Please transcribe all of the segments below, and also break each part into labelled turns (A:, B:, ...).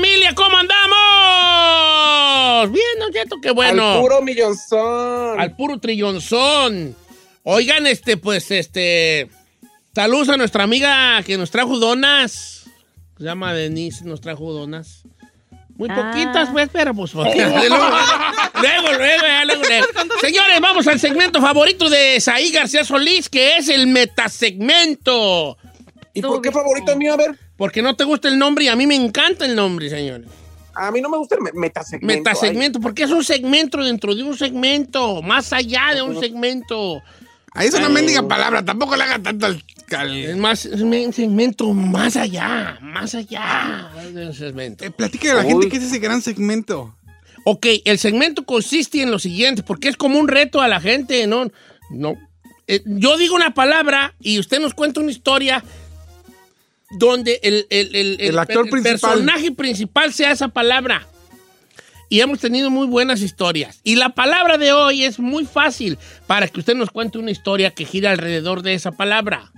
A: Familia, ¿cómo andamos? Bien, ¿no es cierto? Qué bueno.
B: Al puro millonzón.
A: Al puro trillonzón. Oigan, este, pues, este. Saludos a nuestra amiga que nos trajo donas. Se llama Denise, nos trajo donas. Muy
C: Ah.
A: poquitas, pues, pero pues. luego, luego, luego, luego. Señores, vamos al segmento favorito de Saí García Solís, que es el metasegmento.
B: ¿Y por qué favorito mío? A ver,
A: Porque no te gusta el nombre y a mí me encanta el nombre, señores.
B: a mí no me gusta el me- metasegmento.
A: Metasegmento, porque es un segmento dentro de un segmento, más allá de un segmento.
D: Ahí es una mendiga palabra, tampoco le haga tanto al... al-
A: Es más, es un segmento más allá, más allá de un segmento.
D: Eh, a la
B: Uy.
D: gente qué es ese gran segmento.
A: Ok, el segmento consiste en lo siguiente, porque es como un reto a la gente, ¿no? No. Eh, yo digo una palabra y usted nos cuenta una historia donde el, el- el-
D: El actor principal.
A: personaje principal sea esa palabra. Y hemos tenido muy buenas historias. Y la palabra de hoy es muy fácil para que usted nos cuente una historia que gira alrededor de esa palabra.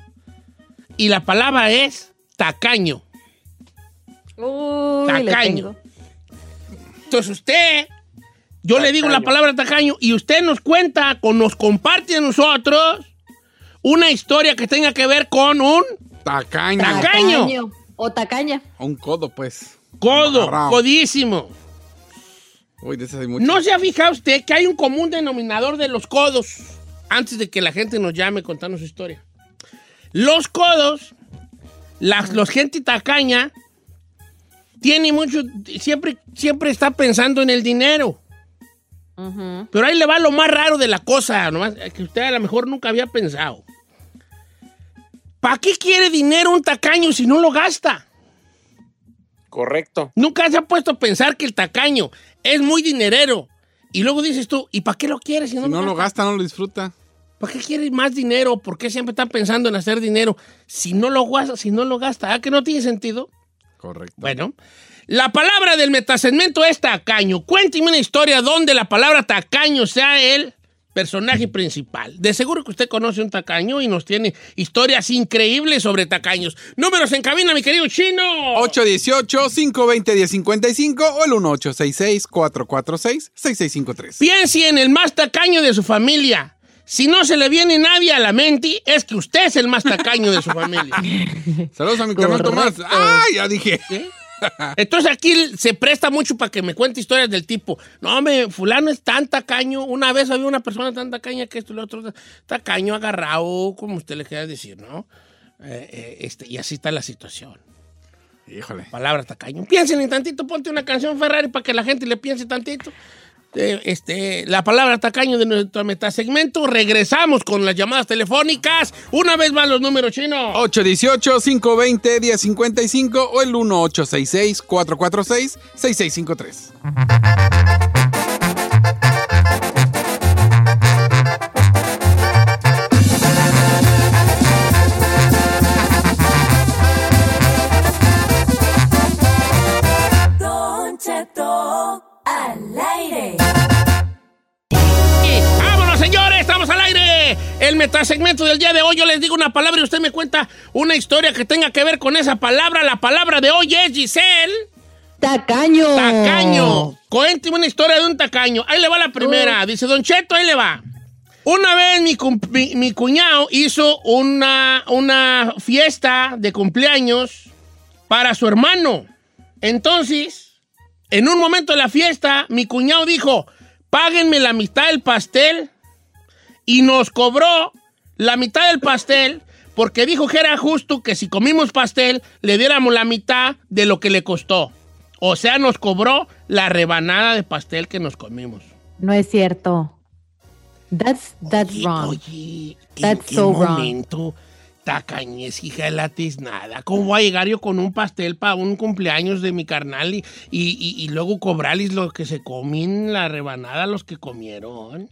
A: Y la palabra es tacaño.
C: Uy,
A: Tacaño. Entonces usted, yo le digo la palabra tacaño y usted nos cuenta, con, nos comparte a nosotros una historia que tenga que ver con un
D: Tacaño.
A: Tacaño.
C: O tacaña.
D: Un codo, pues.
A: codo, codísimo.
D: Uy, de esas hay muchas.
A: ¿No se ha fijado usted que hay un común denominador de los codos? Antes de que la gente nos llame contando su historia. Los codos, las, los gente tacaña, tiene mucho, siempre, siempre está pensando en el dinero. Pero ahí le va lo más raro de la cosa, nomás, que usted a lo mejor nunca había pensado. ¿Para qué quiere dinero un tacaño si no lo gasta?
B: Correcto.
A: Nunca se ha puesto a pensar que el tacaño es muy dinerero. Y luego dices tú, ¿y para qué lo quieres si no,
D: Si no lo
A: gasta?
D: gasta, no lo disfruta.
A: ¿Para qué quieres más dinero? ¿Por qué siempre está pensando en hacer dinero si no lo gasta? Si no lo gasta, ¿ah que no tiene sentido?
D: Correcto.
A: Bueno, la palabra del metasegmento es tacaño. Cuénteme una historia donde la palabra tacaño sea el personaje principal. De seguro que usted conoce un tacaño y nos tiene historias increíbles sobre tacaños. Números en cabina, mi querido chino.
D: 818-520-1055 o el 1866-446-6653.
A: Piense en el más tacaño de su familia. Si no se le viene nadie a la mente, es que usted es el más tacaño de su familia.
D: Saludos a mi carnal Tomás. ¡Ay, ya dije!
A: Entonces aquí se presta mucho para que me cuente historias del tipo, no, me fulano es tan tacaño, una vez había una persona tan tacaña que esto y lo otro, tacaño agarrado, como usted le quiera decir, ¿no? Eh, eh, este, y así está la situación.
D: Híjole.
A: Palabra tacaño. Piensen en tantito, ponte una canción Ferrari para que la gente le piense tantito. Eh, este, la palabra tacaño de nuestro metasegmento. Regresamos con las llamadas telefónicas. Una vez más los números chinos.
D: 818-520-1055 o el 1866-446-6653.
A: El metasegmento del día de hoy, yo les digo una palabra y usted me cuenta una historia que tenga que ver con esa palabra. La palabra de hoy es Giselle.
C: Tacaño.
A: Tacaño. Cuénteme una historia de un tacaño. Ahí le va la primera. Dice Don Cheto, ahí le va. Una vez mi- mi cuñado hizo una, una fiesta de cumpleaños para su hermano. Entonces, en un momento de la fiesta, mi cuñado dijo, páguenme la mitad del pastel y nos cobró la mitad del pastel porque dijo que era justo que si comimos pastel le diéramos la mitad de lo que le costó. O sea, nos cobró la rebanada de pastel que nos comimos.
C: No es cierto. That's, that's
A: Oye,
C: wrong.
A: Oye, ¿en
C: That's
A: qué
C: so wrong.
A: momento tacañez, hija de la tiznada? ¿Cómo voy a llegar yo con un pastel para un cumpleaños de mi carnal y, y- y- y luego cobrarles lo que se comen, la rebanada, los que comieron?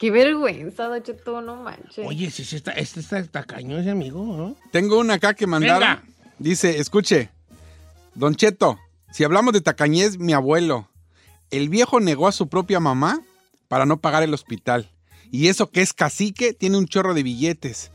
C: Qué vergüenza, Don Cheto, no manches.
A: Oye, si este está, este está tacaño ese amigo, ¿no?
D: Tengo una acá que mandaron.
A: Venga.
D: Dice, escuche, Don Cheto, si hablamos de tacañez, mi abuelo, el viejo negó a su propia mamá para no pagar el hospital. Y eso que es cacique, tiene un chorro de billetes.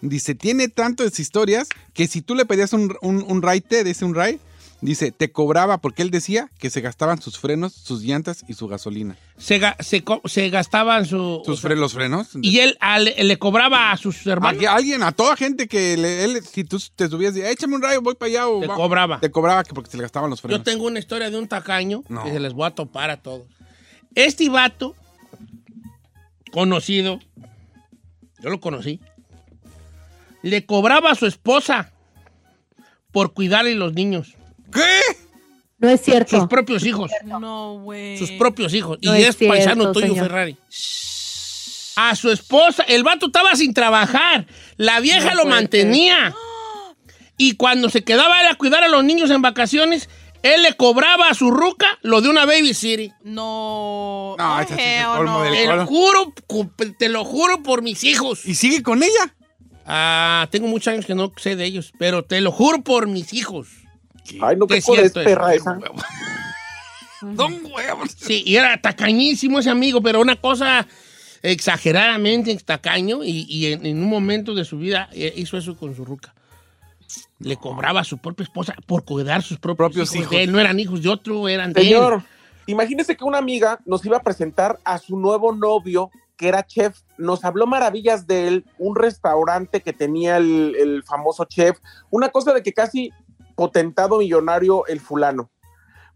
D: Dice, tiene tantas historias que si tú le pedías un, un, un raite, dice un ray, dice, te cobraba porque él decía que se gastaban sus frenos, sus llantas y su gasolina.
A: Se, ga- se, se gastaban su...
D: ¿Sus fre- los frenos?
A: Y él le cobraba a sus hermanos.
D: A, alguien, a toda gente que le- él, si tú te subías y échame un rayo, voy para allá. O
A: Te
D: va-
A: cobraba.
D: Te cobraba que porque se le gastaban los frenos.
A: Yo tengo una historia de un tacaño
D: No.
A: que se les voy a topar a todos. Este vato, conocido, yo lo conocí, le cobraba a su esposa por cuidarle los niños,
D: ¿Qué?
C: No es cierto.
A: sus propios hijos,
E: No, güey.
A: sus propios hijos.
C: No
A: y
C: es
A: es, paisano tuyo,
C: señor.
A: Ferrari. A su esposa, el vato estaba sin trabajar, la vieja
C: No
A: lo mantenía. Y cuando se quedaba él a cuidar a los niños en vacaciones, él le cobraba a su ruca lo de una baby city.
E: No.
D: No, sí es el
E: hell
D: colmo
E: no.
D: del
A: Te lo
D: Colo.
A: juro, te lo juro por mis hijos.
D: ¿Y sigue con ella?
A: Ah, tengo muchos años que no sé de ellos, pero te lo juro por mis hijos.
B: Ay, no,
A: Que
B: qué
A: es
B: cola es perra esa.
D: Don huevos.
A: Sí, y era tacañísimo ese amigo, pero una cosa exageradamente tacaño y, y en, en un momento de su vida eh, hizo eso con su ruca. Le cobraba a su propia esposa por cuidar sus propios,
D: Propios
A: hijos.
D: hijos.
A: de él. No eran hijos de otro, eran de él.
B: Señor, imagínese que una amiga nos iba a presentar a su nuevo novio, que era chef. Nos habló maravillas de él, un restaurante que tenía el, el famoso chef, una cosa de que casi potentado millonario el fulano.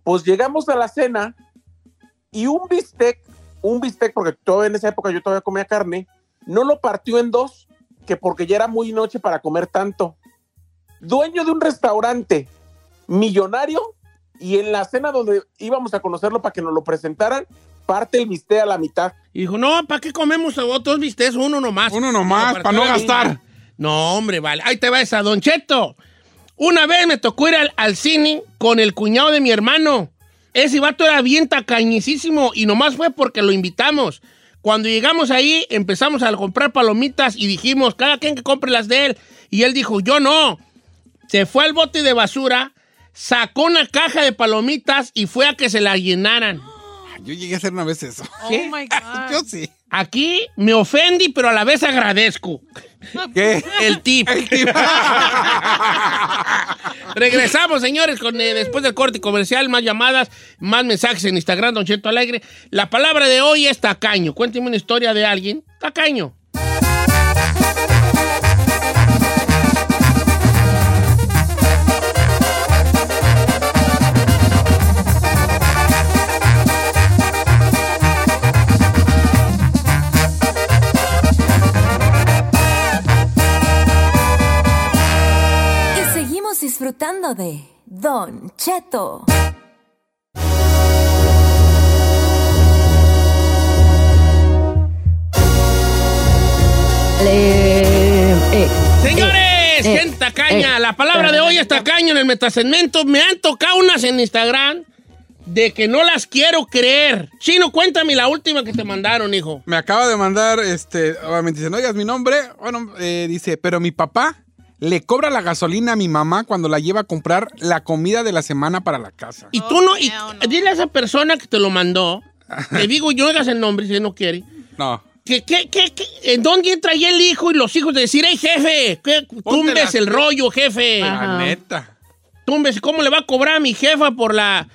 B: Pues llegamos a la cena y un bistec, un bistec, porque todavía en esa época yo todavía comía carne, no lo partió en dos, que porque ya era muy noche para comer tanto. Dueño de un restaurante millonario y en la cena donde íbamos a conocerlo para que nos lo presentaran, parte el bistec a la mitad.
A: Y dijo, no, ¿para qué comemos a otros vistes? Uno nomás.
D: Uno nomás, para no gastar.
A: vida. No, hombre, vale. Ahí te va esa, Don Cheto. Una vez me tocó ir al, al cine con el cuñado de mi hermano. Ese vato era bien tacañicísimo y nomás fue porque lo invitamos. Cuando llegamos ahí, empezamos a comprar palomitas y dijimos, cada quien que compre las de él. Y él dijo, yo no. Se fue al bote de basura, sacó una caja de palomitas y fue a que se la llenaran.
D: Yo llegué a hacer una vez eso.
E: Oh my God.
D: Yo sí.
A: Aquí me ofendí, pero a la vez agradezco.
D: ¿Qué?
A: El tip. Regresamos, señores, con eh, después del corte comercial, más llamadas, más mensajes en Instagram, Don Cheto Alegre. La palabra de hoy es tacaño. Cuénteme una historia de alguien. Tacaño.
F: Disfrutando de Don Cheto.
C: Eh,
A: Señores,
C: eh,
A: gente tacaña.
C: eh,
A: la palabra de hoy es tacaño en el metasegmento. Me han tocado unas en Instagram de que no las quiero creer. Chino, cuéntame la última que te mandaron, hijo.
D: Me acaba de mandar, este, obviamente dice, no digas mi nombre. Bueno, eh, dice, pero mi papá le cobra la gasolina a mi mamá cuando la lleva a comprar la comida de la semana para la casa.
A: Y tú no, y,
E: hell no.
A: dile a esa persona que te lo mandó, le digo, yo hagas el nombre si él no quiere,
D: No.
A: que, que, que, que- ¿en dónde entra ahí el hijo y los hijos de decir, hey, jefe, que tumbes el rollo, jefe?
D: La neta.
A: Tumbes, ¿cómo le va a cobrar a mi jefa por la...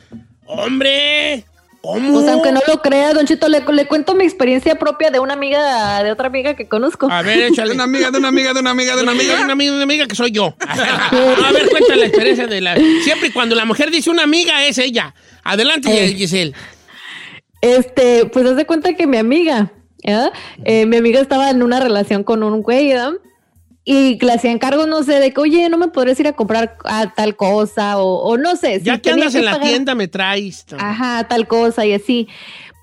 A: Hombre, ¿Cómo?
C: Pues aunque no lo crea, Don Chito, le, le cuento mi experiencia propia de una amiga, de otra amiga que conozco.
A: A ver, échale.
D: De una amiga, de una amiga, de una amiga, de una amiga.
A: Una amiga, una amiga que soy yo. A ver, cuéntale la experiencia de la... Siempre y cuando la mujer dice una amiga, es ella. Adelante,
C: Eh.
A: Giselle.
C: Este, pues haz de cuenta que mi amiga, ¿verdad? Eh, mi amiga estaba en una relación con un güey, ¿verdad? Y le hacía encargo, no sé, de que, oye, no me podrías ir a comprar a tal cosa, o, o no sé.
A: Ya
C: si
A: que
C: tenía
A: andas en la tienda, me traes.
C: Ajá, tal cosa y así.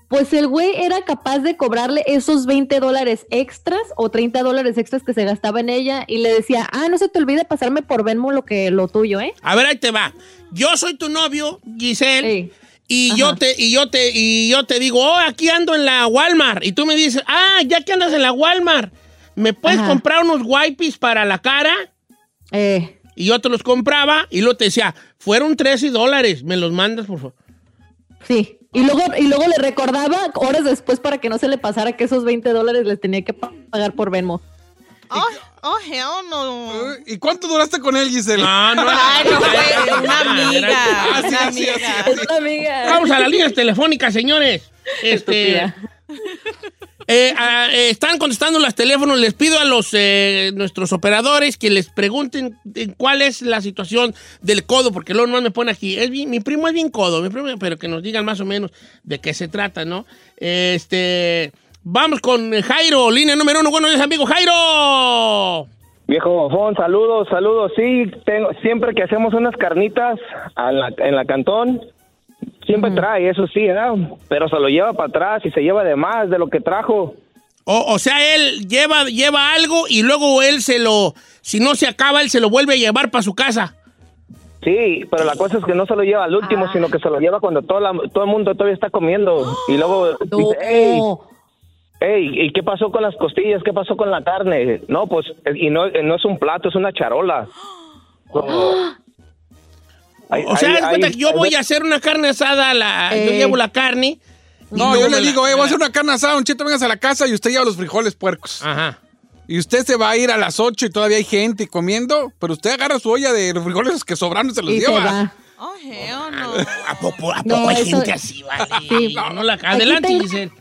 C: Pues el güey era capaz de cobrarle esos 20 dólares extras o 30 dólares extras que se gastaba en ella y le decía, ah, no se te olvide pasarme por Venmo lo que lo tuyo, ¿eh?
A: A ver, ahí te va. Yo soy tu novio, Giselle. Y
C: Ajá.
A: yo te, y yo te, y yo te digo, oh, aquí ando en la Walmart. Y tú me dices, ah, ya que andas en la Walmart, ¿me puedes
C: Ajá.
A: comprar unos wipes para la cara?
C: Eh,
A: Y yo te los compraba y luego te decía, fueron 13 dólares, me los mandas, por favor.
C: sí. Y luego, y luego le recordaba horas después para que no se le pasara que esos 20 dólares les tenía que pa- pagar por Venmo.
E: Oh, oh, hell no.
D: ¿Y cuánto duraste con él, Giselle?
A: No, no,
E: Ay, no fue una amiga.
D: Ah, sí,
E: una
D: sí,
E: amiga.
D: sí.
C: Es una amiga.
A: Vamos a las líneas telefónicas, señores. Este,
C: Estúpida.
A: Eh, ah, eh, están contestando los teléfonos. Les pido a los eh, nuestros operadores que les pregunten cuál es la situación del codo, porque luego no me pone aquí. Es mi primo es bien codo, mi primo, pero que nos digan más o menos de qué se trata, ¿no? Este, vamos con Jairo, línea número uno. Buenos días, amigo Jairo.
G: Viejo bofón, saludos, saludos. Sí, tengo, siempre que hacemos unas carnitas en la cantón, siempre trae, eso sí, ¿verdad? Pero se lo lleva para atrás y se lleva de más de lo que trajo.
A: O, o sea, él lleva, lleva algo y luego él se lo, si no se acaba, él se lo vuelve a llevar para su casa.
G: Sí, pero la cosa es que no se lo lleva al último, sino que se lo lleva cuando todo, la- todo el mundo todavía está comiendo. Y luego dice, hey, ¿y qué pasó con las costillas? ¿Qué pasó con la carne? No, pues, y no, no es un plato, es una charola. Hay-
A: O sea,
G: hay-
A: haz cuenta
G: hay-
A: que yo
G: hay-
A: voy a hacer una carne asada, la, yo
C: Eh.
A: llevo la carne.
D: No, yo le
A: la-
D: digo, eh, voy a hacer una carne asada, Don Cheto, vengas a la casa y usted lleva los frijoles puercos.
A: Ajá.
D: Y usted se va a ir a las 8 y todavía hay gente comiendo, pero usted agarra su olla de los frijoles que sobraron y se los
C: Y se
D: lleva.
C: va.
E: Oh, hell no.
A: ¿A poco, a
C: No,
A: poco hay
C: eso-
A: gente así, vale?
C: Sí.
A: No, no la- adelante,
C: tengo-
A: Giselle.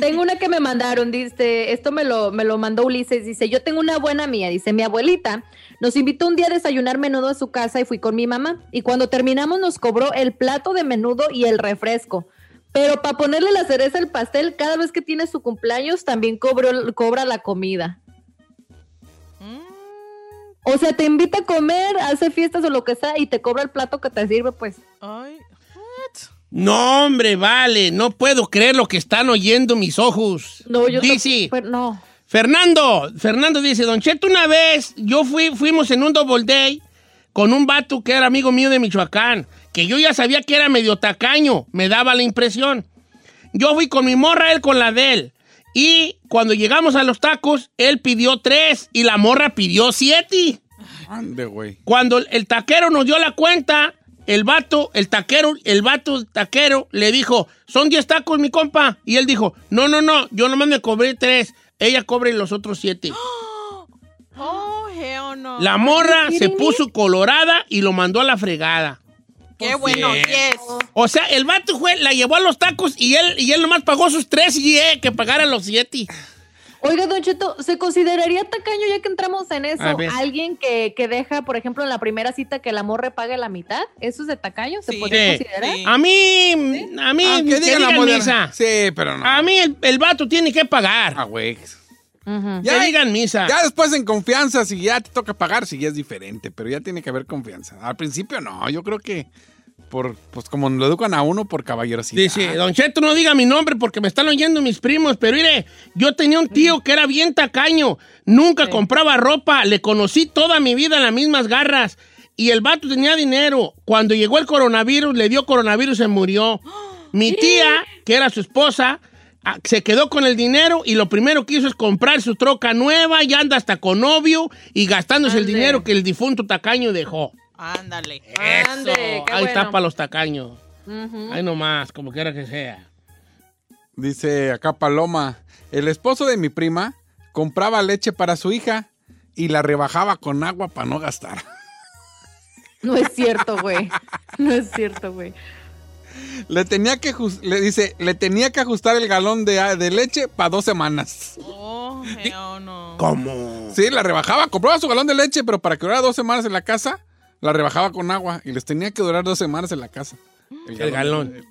C: Tengo una que me mandaron, dice, esto me lo, me lo mandó Ulises, dice, yo tengo una buena mía, dice, mi abuelita nos invitó un día a desayunar menudo a su casa y fui con mi mamá, y cuando terminamos nos cobró el plato de menudo y el refresco, pero para ponerle la cereza al pastel, cada vez que tiene su cumpleaños también cobró, cobra la comida.
E: Mm,
C: O sea, te invita a comer, hace fiestas o lo que sea, y te cobra el plato que te sirve, pues.
E: Ay?
A: No, hombre, vale, no puedo creer lo que están oyendo mis ojos.
C: No, yo
A: Dice,
C: pero no.
A: Fernando, Fernando dice, Don Cheto, una vez yo fui, fuimos en un double day con un vato que era amigo mío de Michoacán, que yo ya sabía que era medio tacaño, me daba la impresión. Yo fui con mi morra, él con la de él. Y cuando llegamos a los tacos, él pidió tres y la morra pidió siete.
D: Ande, güey.
A: Cuando el taquero nos dio la cuenta, el vato, el taquero, el vato taquero le dijo, son 10 tacos, mi compa. Y él dijo, no, no, no, yo nomás me cobré tres. Ella cobre los otros siete.
E: Oh, hell no.
A: La morra se puso colorada y lo mandó a la fregada.
E: Qué bueno, yes.
A: O sea, el vato fue, la llevó a los tacos y él, y él nomás pagó sus tres y eh, que pagara los siete.
C: Oiga, Don Cheto, ¿se consideraría tacaño ya que entramos en eso? Alguien que, que deja, por ejemplo, en la primera cita que el amor pague la mitad, ¿eso es de tacaño? ¿Se
E: Sí.
C: podría
A: Sí.
C: considerar?
E: Sí.
A: A mí, a mí,
D: Ah,
A: que digan
D: la
A: misa.
D: Sí, pero no.
A: A mí el, el vato tiene que pagar.
D: Ah, güey.
C: Ujú.
A: que digan misa.
D: Ya después en confianza, si ya te toca pagar, si ya es diferente, pero ya tiene que haber confianza. Al principio no, yo creo que por, pues como lo educan a uno por caballerosidad.
A: Dice, Don Cheto, no diga mi nombre porque me están oyendo mis primos, pero mire, yo tenía un tío que era bien tacaño, nunca compraba ropa, le conocí toda mi vida en las mismas garras y el vato tenía dinero. Cuando llegó el coronavirus, le dio coronavirus y se murió. Mi tía, que era su esposa, ah, se quedó con el dinero y lo primero que hizo es comprar su troca nueva y anda hasta con novio y gastándose el dinero que el difunto tacaño dejó.
E: Ándale.
C: Ande,
A: Eso,
C: qué
A: ahí está
C: bueno.
A: para los tacaños.
C: Ujú.
A: Ahí nomás, como quiera que sea.
D: Dice acá Paloma, el esposo de mi prima compraba leche para su hija y la rebajaba con agua para no gastar.
C: No es cierto, güey. No es cierto, güey.
D: Le tenía que le dice, le tenía que ajustar el galón de, de leche para dos semanas.
E: Oh, no.
A: ¿Cómo?
D: Sí, la rebajaba, compraba su galón de leche, pero para que durara dos semanas en la casa, la rebajaba con agua y les tenía que durar dos semanas en la casa.
A: El galón.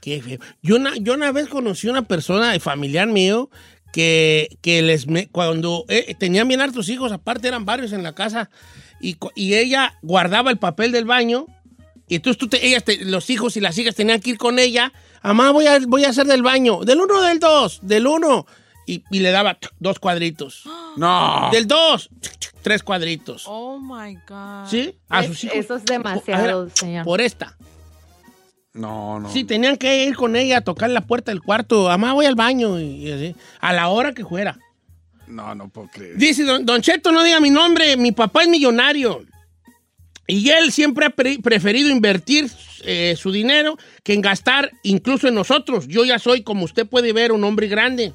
A: Qué feo. Yo una, yo una vez conocí una persona eh, familiar mío que, que les me- cuando eh, tenían bien hartos hijos, aparte eran varios en la casa, y, y ella guardaba el papel del baño, y entonces tú te- ellas te- los hijos y las hijas tenían que ir con ella, mamá voy a, voy a hacer del baño, del uno o del dos, del uno, y, y le daba dos cuadritos.
D: No.
A: Del dos, tres cuadritos.
E: Oh my God.
A: ¿Sí? A
C: Es-
A: sus hijos.
C: eso es demasiado,
A: ver,
C: señor.
A: Por esta.
D: No, no.
A: Sí, tenían que ir con ella a tocar la puerta del cuarto. Mamá, voy al baño. Y, y así. A la hora que fuera.
D: No, no puedo creer.
A: Dice, don, don Cheto, no diga mi nombre. Mi papá es millonario. Y él siempre ha pre- preferido invertir eh, su dinero que en gastar incluso en nosotros. Yo ya soy, como usted puede ver, un hombre grande.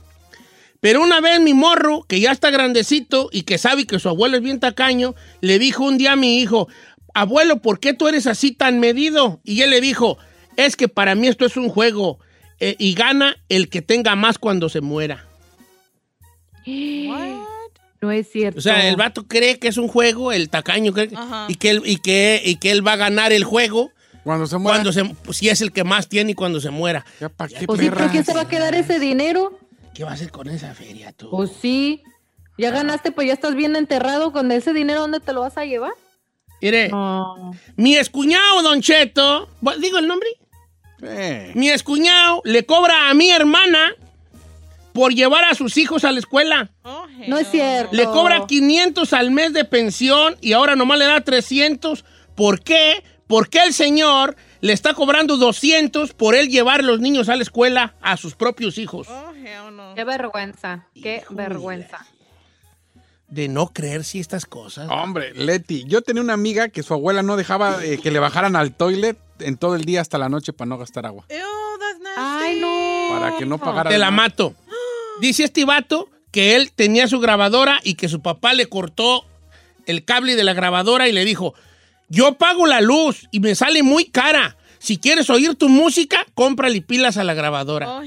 A: Pero una vez mi morro, que ya está grandecito y que sabe que su abuelo es bien tacaño, le dijo un día a mi hijo, abuelo, ¿por qué tú eres así tan medido? Y él le dijo, es que para mí esto es un juego eh, y gana el que tenga más cuando se muera.
C: No es cierto.
A: O sea, el vato cree que es un juego, el tacaño cree que-
E: Ajá.
A: y, que él, y, que, y que él va a ganar el juego
D: Cuando se muera.
A: cuando se, pues, si es el que más tiene y cuando se muera.
D: Ya, ¿pa' qué,
C: Pues sí, ¿por qué
D: perras?
C: se va a quedar ese dinero?
A: ¿Qué va a hacer con esa feria tú?
C: Pues sí. Ya ganaste, pues ya estás bien enterrado. Con ese dinero, ¿dónde te lo vas a llevar?
A: Mire,
C: No.
A: mi escuñado, Don Cheto, ¿bu- ¿digo el nombre?
D: Eh,
A: Mi escuñado le cobra a mi hermana por llevar a sus hijos a la escuela.
E: Oh,
C: No es cierto.
A: Le cobra 500 al mes de pensión y ahora nomás le da 300. ¿Por qué? Porque el señor le está cobrando 200 por él llevar los niños a la escuela a sus propios hijos.
E: Oh, no.
C: Qué vergüenza. Qué
A: Híjole.
C: vergüenza.
A: De no creer si estas cosas.
D: hombre, Leti, yo tenía una amiga que su abuela no dejaba eh, que le bajaran al toilet en todo el día hasta la noche para no gastar agua.
E: Ew, that's nasty.
C: Ay, no.
D: Para que no pagara.
A: Te la mato. Dice este vato que él tenía su grabadora y que su papá le cortó el cable de la grabadora y le dijo, yo pago la luz y me sale muy cara. Si quieres oír tu música, cómprale pilas a la grabadora.
E: Oh,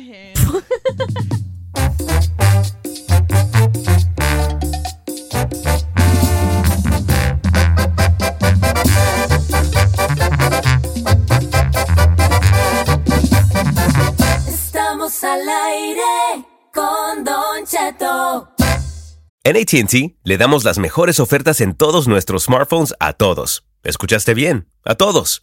F: Estamos al aire con Don Cheto.
H: En ATT le damos las mejores ofertas en todos nuestros smartphones a todos. ¿Escuchaste bien? A todos.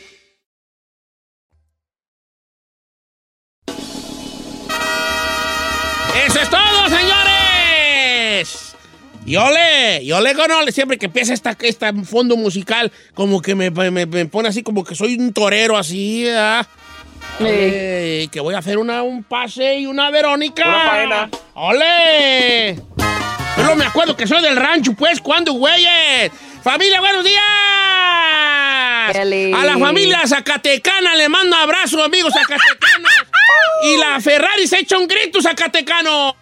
A: Yo le, yo le conole, siempre que empieza esta, esta fondo musical, como que me, me- me pone así, como que soy un torero así, ¿verdad? Ole, que voy a hacer una, un pase y una Verónica.
B: Una faena.
A: ¡Ole! No me acuerdo que soy del rancho, pues, ¿cuándo, güeyes? ¡Familia, buenos días!
C: Dale.
A: A la familia Zacatecana le mando abrazo, amigos zacatecanos. y la Ferrari se echa un grito, Zacatecano.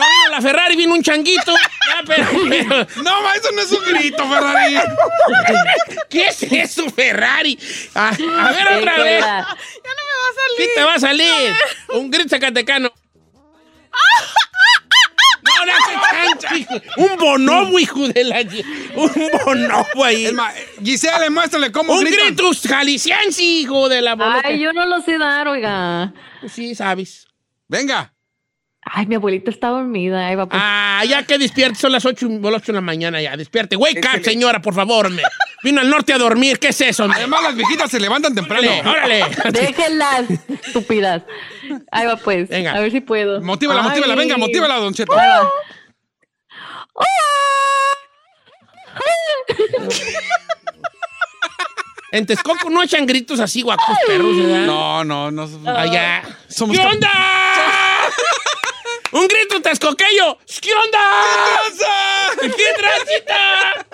A: No vino la Ferrari, vino un changuito. Ya, pero- pero-
D: No, ma, eso no es un grito, Ferrari.
A: ¿Qué es eso, Ferrari? A, a ver otra vez.
E: Ya no me va a salir.
A: ¿Qué te va a salir? Un grito zacatecano. No, no, ese chancho, hijo. Un bonobo, hijo de la... Un bonobo ahí.
D: Es más, Giselle, muéstrale cómo
A: Un
D: gritan.
A: grito jalisciense, hijo de la bolota.
C: Ay, yo no lo sé dar, oiga.
A: Sí, sabes.
D: Venga.
C: Ay, mi abuelita está dormida. Ahí va, pues.
A: Ah, ya que despierte, son las 8, las 8 de la mañana ya. Despierte. Wake up, señora, por favor. me. Vino al norte a dormir. ¿Qué es eso?
D: Además, las viejitas se levantan temprano.
A: Órale, órale.
C: Déjenlas, estúpidas. Ahí va, pues.
A: Venga.
C: A ver si puedo.
D: Motívala,
C: Ay.
D: motívala. Venga, motívala, Don Cheto.
C: Va.
A: En Texcoco no echan gritos así, guapos perros, ¿verdad?
D: No, no, no.
A: Allá.
D: Somos
A: ¿Qué onda? Un grito texcoqueño. ¿Qué onda? ¿Qué transita?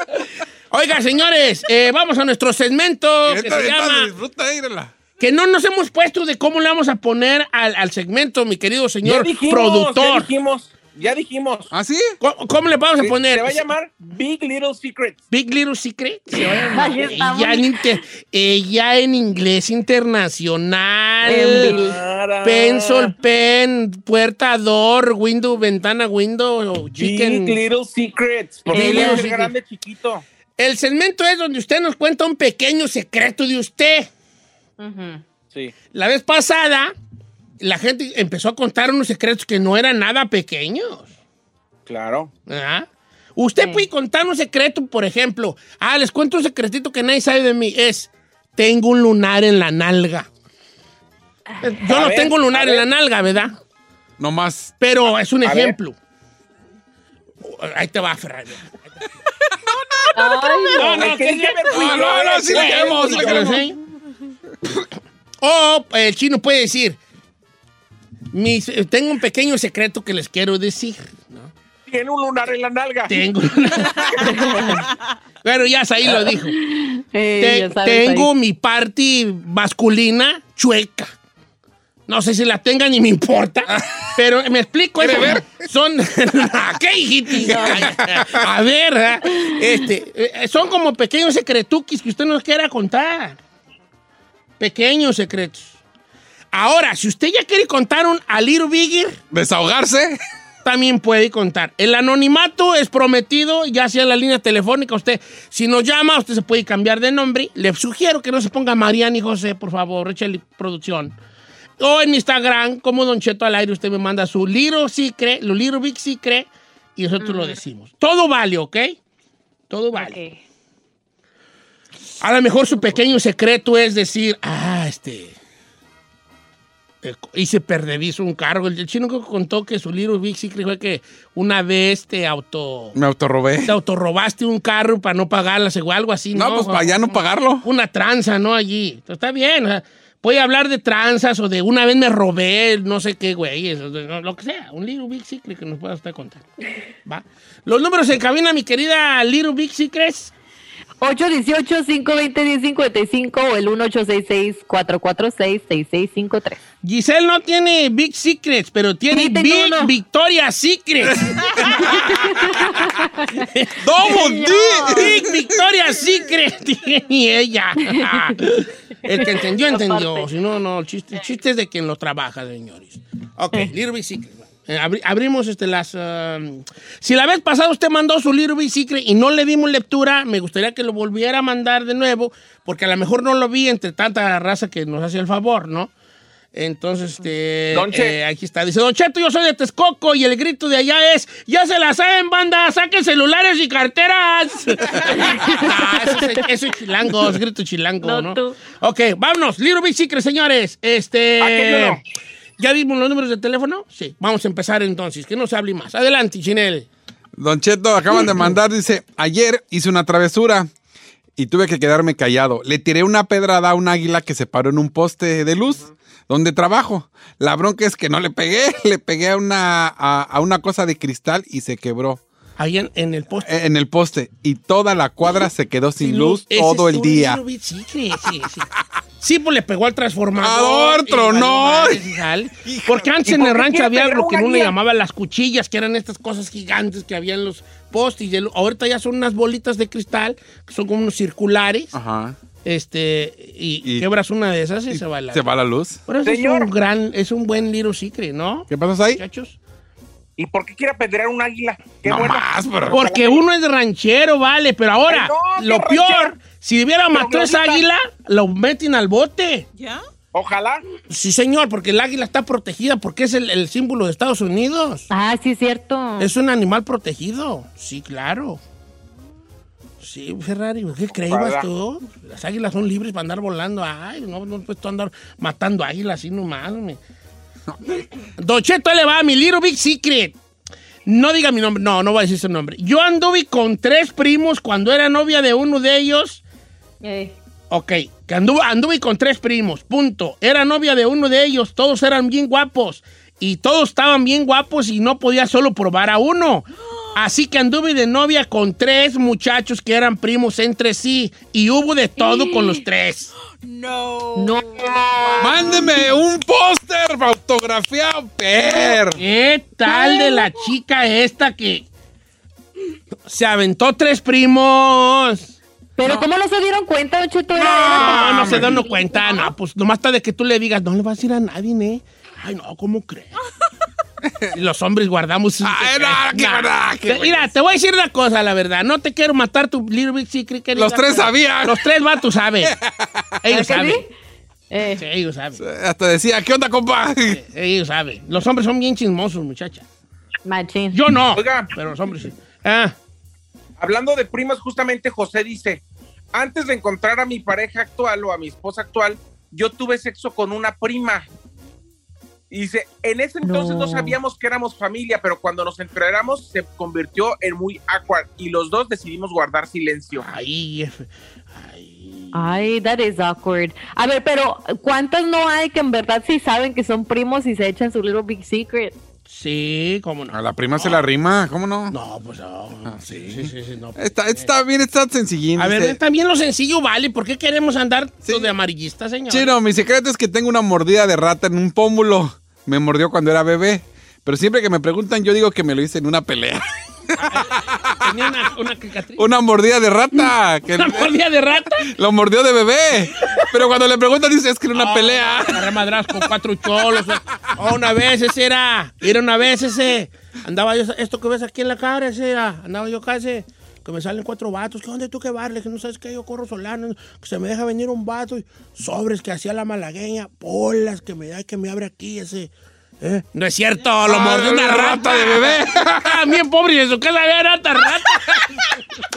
A: Oiga, señores, eh, vamos a nuestro segmento que se llama...
D: disfruta, mírala.
A: Que no nos hemos puesto de cómo le vamos a poner al, al segmento, mi querido
B: Ya
A: señor
B: dijimos,
A: productor.
B: Ya dijimos, ya dijimos.
D: ¿Ah, sí?
A: ¿Cómo, cómo le vamos a poner?
B: Se va a llamar Big Little Secrets.
A: Big Little Secret. Se va a llamar. Ella en, inter- ella en inglés internacional.
C: En
A: Pencil, pen, puerta, door, window, ventana, window,
B: Big
A: chicken.
B: Little Secrets. Porque
A: Big Little
B: ser
A: Secrets.
B: grande, chiquito.
A: El segmento es donde usted nos cuenta un pequeño secreto de usted.
B: Sí.
A: La vez pasada, la gente empezó a contar unos secretos que no eran nada pequeños.
B: Claro.
A: ¿verdad? Usted puede contar un secreto, por ejemplo. Ah, les cuento un secretito que nadie sabe de mí. Es, tengo un lunar en la nalga. Yo
B: A
A: no
B: ver,
A: tengo lunar
B: a
A: en la nalga, ¿verdad?
D: No más.
A: Pero es un
B: A ver.
A: ejemplo. Ahí te va, Ferrari. No, no,
B: que-
D: No,
B: yo,
D: no, no,
B: el
D: sí
B: que
D: le queremos, sí le
B: yo.
A: ¿Te lo
D: queremos.
A: O el chino puede decir, mis- tengo un pequeño secreto que les quiero decir. ¿no?
B: Tiene un lunar en la nalga.
A: Tengo. Pero ya ahí lo dijo. Te- tengo
C: ahí.
A: mi parte masculina chueca. No sé si la tenga ni me importa. Pero me explico.
D: ¿Quiere
A: eso.
D: ver?
A: Son. ¿Qué, hijitis? A ver, este, eh, son como pequeños secretuquis que usted nos quiera contar. Pequeños secretos. Ahora, si usted ya quiere contar un a little bigger,
D: Desahogarse.
A: también puede contar. El anonimato es prometido, ya sea en la línea telefónica. Usted, si nos llama, usted se puede cambiar de nombre. Le sugiero que no se ponga Mariana y José, por favor, échale producción. O en Instagram, como Don Cheto al aire, usted me manda su Little Secret, lo Little Big Secret, y nosotros lo decimos. Todo vale, ¿ok? Todo vale.
C: Ok.
A: A lo mejor su pequeño secreto es decir, ah, este. Eh, hice perdeviso un cargo. El, chino que contó que su Little Big Secret fue que una vez te auto.
D: Me autorrobé.
A: Te autorrobaste un carro para no pagarla, o algo así, ¿no?
D: No, pues para ya no pagarlo.
A: Una tranza, ¿no? Allí. Entonces, está bien. o sea, puede hablar de tranzas o de una vez me robé, no sé qué, güey. eso, Lo que sea. Un Little Big Secret que nos pueda usted contar. ¿Va? Los números en cabina, mi querida Little Big Secrets.
C: 818-520-1055 o el 1866-446-6653.
A: Giselle no tiene Big Secrets, pero tiene
C: Sí,
A: Big
C: uno.
A: Victoria Secrets. Big Victoria Secret tiene ella. El que entendió, entendió. Si no, no. El chiste, el chiste es de quien lo trabaja, señores. Ok, Little Big Secret. Eh, abri- abrimos este, las... um, si la vez pasada usted mandó su Little Big Secret y no le dimos lectura, me gustaría que lo volviera a mandar de nuevo, porque a lo mejor no lo vi entre tanta raza que nos hace el favor, ¿no? Entonces, este,
B: Don Che.
A: eh, aquí está. Dice, Don Cheto, yo soy de Texcoco y el grito de allá es, ya se la saben, banda, saquen celulares y carteras. ah, eso, es, eso es chilango, es grito chilango, ¿no?
C: No, tú.
A: Ok, vámonos. Little Big Secret, señores. Este...
B: Aquí hay uno.
A: ¿Ya vimos los números de teléfono? Sí. Vamos a empezar entonces, que no se hable más. Adelante, Chinel.
D: Don Cheto, acaban de mandar, dice, ayer hice una travesura y tuve que quedarme callado. Le tiré una pedrada a un águila que se paró en un poste de luz donde trabajo. La bronca es que no le pegué, le pegué a una, a, a una cosa de cristal y se quebró.
A: Ahí en, en el poste.
D: En el poste. Y toda la cuadra se quedó sin,
A: Sin
D: luz,
A: Ese
D: todo el día.
A: Little Secret, Sí, sí. Sí, pues le pegó al transformador.
D: Ador,
A: y
D: tronó.
A: y. Porque antes
B: ¿Y
A: en el rancho había lo que uno le llamaba las cuchillas, que eran estas cosas gigantes que había en los postes. Y el- ahorita ya son unas bolitas de cristal, que son como unos circulares.
D: Ajá.
A: Este, y,
D: Y-
A: quebras una de esas y, se va la.
D: Se va la luz.
A: Pero eso es
B: Señor.
A: un gran, es un buen little secret, ¿no?
D: ¿Qué pasó ahí?
A: Muchachos.
B: ¿Y por qué quiere apedrear un águila? Qué
D: No
B: bueno.
D: más,
A: Porque uno es ranchero, vale, pero ahora,
B: Ay, no, qué
A: lo
B: ranchero.
A: peor, si hubiera matado a esa águila, lo meten al bote.
E: ¿Ya?
B: Ojalá.
A: Sí, señor, porque el águila está protegida, porque es el, el símbolo de Estados Unidos.
C: Ah, sí, es cierto.
A: Es un animal protegido. Sí, claro. Sí, Ferrari, ¿qué creías tú? Las águilas son libres para andar volando. Ay, no, no puedes tú andar matando águilas así nomás. me. Don Cheto, le va mi little big secret. No diga mi nombre, no, no voy a decir su nombre. Yo anduve con tres primos cuando era novia de uno de ellos.
C: Eh,
A: Ok, que anduve, anduve con tres primos, punto. Era novia de uno de ellos, todos eran bien guapos. Y todos estaban bien guapos y no podía solo probar a uno. Así que anduve de novia con tres muchachos que eran primos entre sí. Y hubo de todo con los tres.
E: No.
C: no.
D: Mándeme un póster autografiado, per.
A: ¿Qué tal de la chica esta que se aventó tres primos?
C: Pero ¿cómo no se dieron cuenta, Don Cheto?
A: No, no se no cuenta. No, pues nomás está de que tú le digas, no le vas a decir a nadie, ¿eh? Ay, no, ¿cómo crees? Los hombres guardamos
D: Ay,
A: secretos.
D: no, qué
A: Nah.
D: verdad, qué
A: Te- Mira, te voy a decir una cosa, la verdad. No te quiero matar tu Little Big Secret. que
D: Los tres sabían.
A: Los tres vatos saben. Ellos
C: ¿Ah, que
A: saben.
C: sí? Eh,
A: Sí, ellos saben.
D: Hasta decía, ¿qué onda, compa?
A: Ellos saben. Los hombres son bien chismosos, muchacha.
C: machín.
A: Yo no.
B: Oiga.
A: Pero los hombres sí. Ah,
B: Hablando de primas, justamente José dice, antes de encontrar a mi pareja actual o a mi esposa actual, yo tuve sexo con una prima. Y dice, en ese entonces no,
C: No.
B: sabíamos que éramos familia, pero cuando nos enteramos se convirtió en muy awkward y los dos decidimos guardar silencio.
A: F- Ay.
C: Ay, that is awkward. A ver, pero ¿cuántas no hay que en verdad sí saben que son primos y se echan su little big secret?
A: Sí, cómo no.
D: A la prima se la rima, ¿cómo no?
A: No, pues no.
D: Ah,
A: sí,
D: sí.
A: sí, sí, sí, no.
D: Está, está bien, está sencillín.
A: A ver, también lo sencillo vale. ¿Por qué queremos andar
D: Sí.
A: de amarillista, señor?
D: Chino, mi secreto es que tengo una mordida de rata en un pómulo. Me mordió cuando era bebé. Pero siempre que me preguntan, yo digo que me lo hice en una pelea.
A: Tenía una, una cicatriz.
D: Una mordida de rata. Que
A: ¿Una mordida de rata?
D: Lo mordió de bebé. Pero cuando le preguntan, dice, es que era una pelea.
A: Agarré madras con cuatro cholos. Oh, una vez ese era. Era una vez ese. Andaba yo, esto que ves aquí en la cara, ese era. Andaba yo casi. Que me salen cuatro vatos. ¿Qué onda tú que barle? Que no sabes que yo corro solano. Que se me deja venir un vato. Y sobres que hacía la malagueña. Polas que me da y que me abre aquí ese. ¿Eh? No es cierto, lo
D: Ah,
A: mordió una rata
D: rata de bebé.
A: También pobre y en su casa había rata, rata.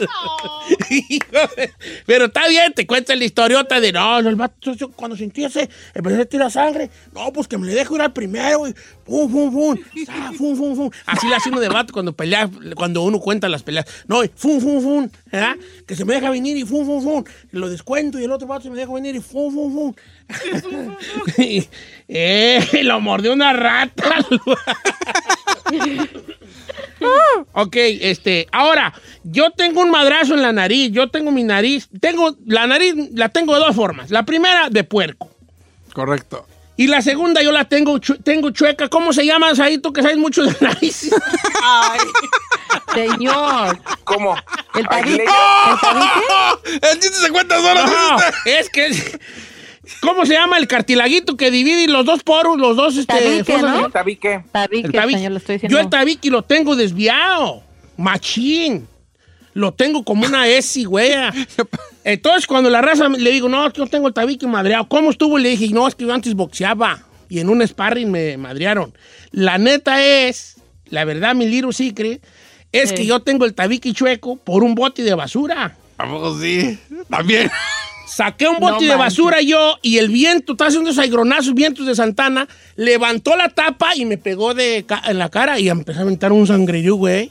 A: Pero está bien, te cuenta la historiota de no, el vato cuando sentí ese, empecé a tirar sangre. No, pues que me le dejo ir al primero. Y fum, fum, fum, ah, fum, fum, fum. Así le hace uno de vato cuando pelea, cuando uno cuenta las peleas. No, y fum, fum, fum. ¿verdad? Que se me deja venir y fum, fum, fum. Lo descuento y el otro vato se me deja venir y fum, fum, fum. Y, eh, lo mordió una rata. ok, este, ahora, yo tengo un madrazo en la nariz, yo tengo mi nariz, tengo, la nariz la tengo de dos formas. La primera, de puerco.
D: Correcto.
A: Y la segunda yo la tengo, tengo chueca. ¿Cómo se llama, ahí tú que sabes mucho de nariz?
E: Ay.
C: Señor,
B: ¿Cómo?
C: ¿el tabique? ¿El tabique?
D: El chiste se cuenta solo.
A: No, es que... es- ¿Cómo se llama el cartilaguito que divide los dos poros, los dos este,
C: Tabique? ¿no?
B: El tabique.
C: Tabique,
A: El tabique.
C: señor, lo estoy diciendo.
A: Yo el tabique lo tengo desviado. Machín. Lo tengo como una S, güey. Entonces, cuando la raza le digo, no, yo tengo el tabique madreado. ¿Cómo estuvo? Le dije, no, es que yo antes boxeaba. Y en un sparring me madrearon. La neta es, la verdad, mi little secret, es
C: Sí.
A: que yo tengo el tabique chueco por un bote de basura.
D: ¿A poco sí? También.
A: Saqué un
C: No
A: bote de
C: manches.
A: basura yo y el viento, estaba haciendo esos aigronazos, vientos de Santana, levantó la tapa y me pegó de ca- en la cara y empezó a aventar un sangrerío, güey.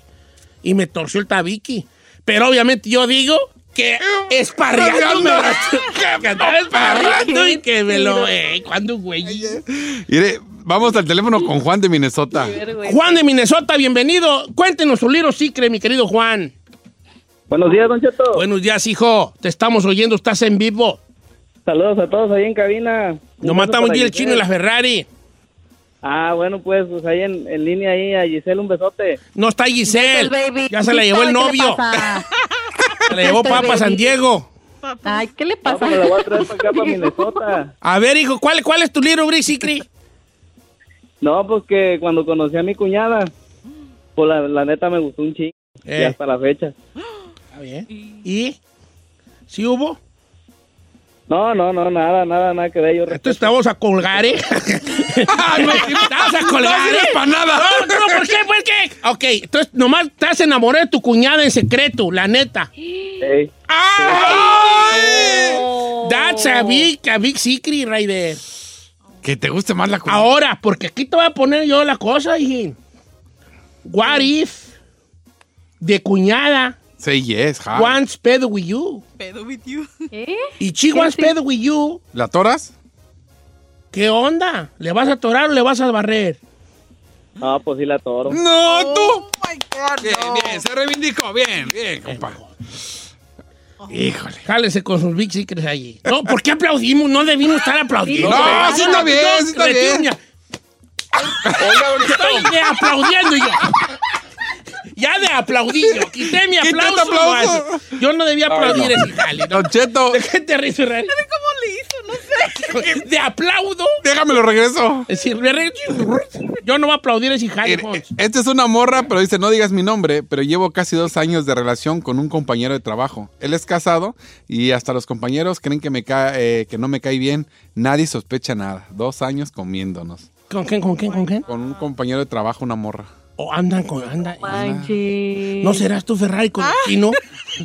A: Y me torció el tabique. Pero obviamente yo digo que andaba esparreando y que me lo. Eh, ¿Cuándo, güey?
D: Mire, vamos al teléfono con Juan de Minnesota.
A: Juan de Minnesota, bienvenido. Cuéntenos su libro Secret, mi querido Juan.
I: Buenos días, Don Cheto.
A: Buenos días, hijo. Te estamos oyendo, estás en vivo.
I: Saludos a todos ahí en cabina.
A: Nos matamos el chino y la Ferrari.
I: Ah, bueno, pues, pues ahí en, en línea ahí a Giselle un besote.
A: No está Giselle.
C: Baby.
A: Ya se la llevó el
C: ¿Qué le
A: novio. Se la llevó Papa
C: baby.
A: San Diego.
C: Ay, ¿qué le pasa?
I: me la voy a traer para acá, para Minnesota.
A: A ver, hijo, ¿cuál, cuál es tu libro, Bri Secret?
I: No, pues que cuando conocí a mi cuñada, pues la, la neta me gustó un chingo. Y
A: Eh.
I: hasta la fecha.
A: Está bien. ¿Y? ¿Sí hubo?
I: No, no, no, nada, nada, nada que ver. Yo
A: Entonces te vamos a colgar, ¿eh? te vamos a colgar,
D: No sirves
A: ¿eh?
D: pa' nada.
A: No, no, ¿por qué? ¿Por qué? Ok, entonces nomás te has enamorado de tu cuñada en secreto, la neta.
I: Ey,
A: ¡Ay! That's a big, a big secret right there.
D: Que te guste más la comida.
A: Ahora, porque aquí te voy a poner yo la cosa, hijín. What if de cuñada
D: Say yes, hi.
A: wants pedo with you?
E: Pedo with you.
C: ¿Eh?
A: Y she wants pedo with you.
D: ¿La toras?
A: ¿Qué onda? ¿Le vas a atorar o le vas a barrer?
I: no, pues sí la toro.
D: No, tú.
E: Oh my God,
D: Bien,
E: no.
D: bien, se reivindicó. Bien, bien, compa. Híjole.
A: Jálese con sus big secrets allí. No, ¿por qué aplaudimos? No debimos estar aplaudiendo.
D: No, sí está bien, sí está bien.
A: Estoy de aplaudiendo yo. Ya de aplaudir yo. Quité mi aplauso. Yo no debía aplaudir ese jale. ¿no?
D: Don Cheto,
A: ¿De qué te ríes, Ferrari?
E: ¿Cómo le hizo? No sé.
A: De aplaudo.
D: déjamelo regreso.
A: Es decir, me yo no voy a aplaudir ese Fonz.
D: Esta es una morra, pero dice, no digas mi nombre, pero llevo casi dos años de relación con un compañero de trabajo. Él es casado y hasta los compañeros creen que, me cae, eh, que no me cae bien. Nadie sospecha nada. Dos años comiéndonos.
A: ¿Con quién, con quién, con quién?
D: Con un compañero de trabajo, una morra.
A: O andan con... Anda,
C: Manches.
A: ¿No serás tú, Ferrari, con el chino?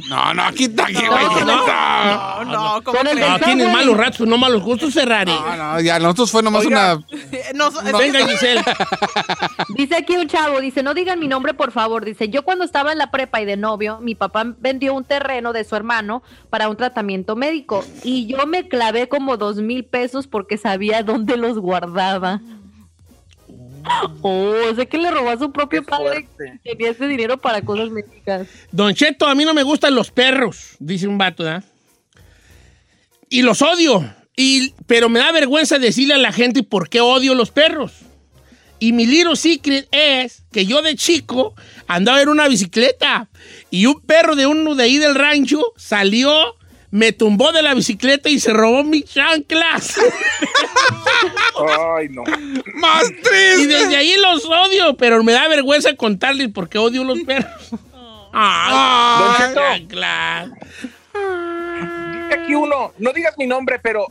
D: No, no, aquí está, aquí, güey.
A: No,
D: No,
E: No, no, ¿cómo crees?
A: No,
C: Está
A: tienes malos ratos, no malos gustos, Ferrari.
D: no, no, ya, nosotros fue nomás
E: Oiga,
D: una...
E: no, que-
A: Venga, Giselle.
C: Dice aquí un chavo, dice, no digan mi nombre, por favor. Dice, yo cuando estaba en la prepa y de novio, mi papá vendió un terreno de su hermano para un tratamiento médico y yo me clavé como dos mil pesos porque sabía dónde los guardaba. Oh, o sea que le robó a su propio
B: Qué
C: padre
B: fuerte.
C: y tenía ese dinero para cosas médicas.
A: Don Cheto, a mí no me gustan los perros, dice un vato, ¿verdad? Y los odio. Y, pero me da vergüenza decirle a la gente por qué odio los perros. Y mi little secret es que yo de chico andaba en una bicicleta y un perro de uno de ahí del rancho salió, me tumbó de la bicicleta y se robó mis chanclas.
B: Ay, no.
D: ¡Más
A: y
D: triste!
A: desde ahí los odio, pero me da vergüenza contarles por qué odio los perros. ¡Ay,
B: Don Cheto.
A: chanclas!
B: Dice aquí uno, no digas mi nombre, pero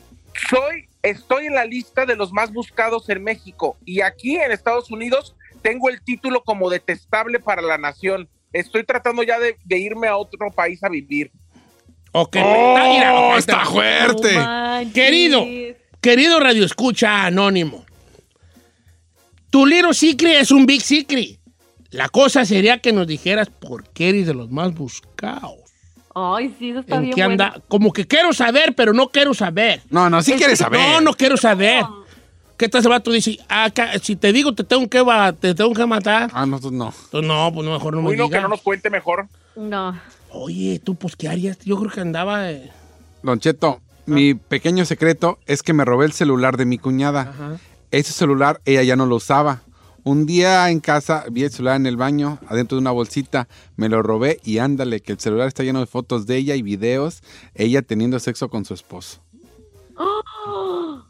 B: soy, estoy en la lista de los más buscados en México y aquí en Estados Unidos tengo el título como detestable para la nación. Estoy tratando ya de, de irme a otro país a vivir.
A: Ok,
D: ¡Oh,
A: está, mira,
D: está fuerte!
A: Querido, querido Radio Escucha Anónimo, tu little secret es un big secret. La cosa sería que nos dijeras por qué eres de los más buscados.
C: Ay, sí, eso está
A: ¿En
C: bien
A: qué
C: bueno.
A: anda? Como que quiero saber, pero no quiero saber.
D: No, no, sí quieres saber.
A: No, no quiero saber. ¿Qué tal ese vato dice? "Ah, ca- si te digo te tengo que, te tengo que matar.
D: Ah, nosotros no.
A: Pues no, pues no, mejor no me
B: Uy, no, que no nos cuente mejor.
C: No.
A: Oye, tú, pues, ¿qué harías? Yo creo que andaba... eh,
D: Don Cheto, mi pequeño secreto es que me robé el celular de mi cuñada. Ese celular ella ya no lo usaba. Un día en casa vi el celular en el baño, adentro de una bolsita, me lo robé y ándale, que el celular está lleno de fotos de ella y videos, ella teniendo sexo con su esposo.
C: Oh,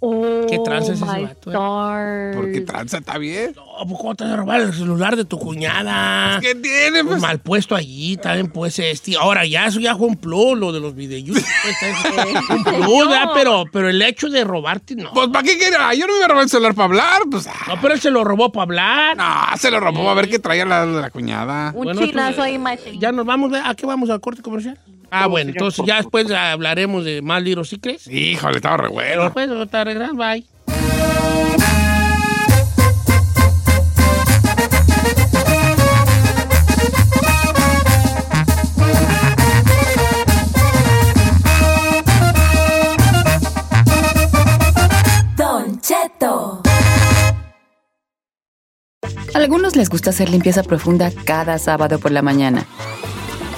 A: ¿Qué tranza es ese vato, eh?
C: stars.
D: Porque tranza está bien.
A: No, pues, ¿cómo te vas a robar el celular de tu cuñada?
D: ¿Qué tiene?
A: Pues
D: Pues,
A: mal puesto allí, también pues este. Ahora ya eso ya fue un plus, lo de los videos. un plus, ¿verdad? pero, pero el hecho de robarte, no.
D: pues ¿para qué quería? Yo no me iba a robar el celular para hablar. Pues, ah,
A: No, pero él se lo robó para hablar.
D: no, se lo robó a ver qué traía la, la cuñada.
C: Un
A: Bueno,
C: chinazo ahí, macho.
A: Ya nos vamos, ¿a qué vamos al corte comercial? Ah, bueno, entonces ya después hablaremos de más Little Secrets.
D: Híjole, estaba re bueno.
A: Después, ahorita regresamos, bye.
F: Don Cheto.
J: A algunos les gusta hacer limpieza profunda cada sábado por la mañana.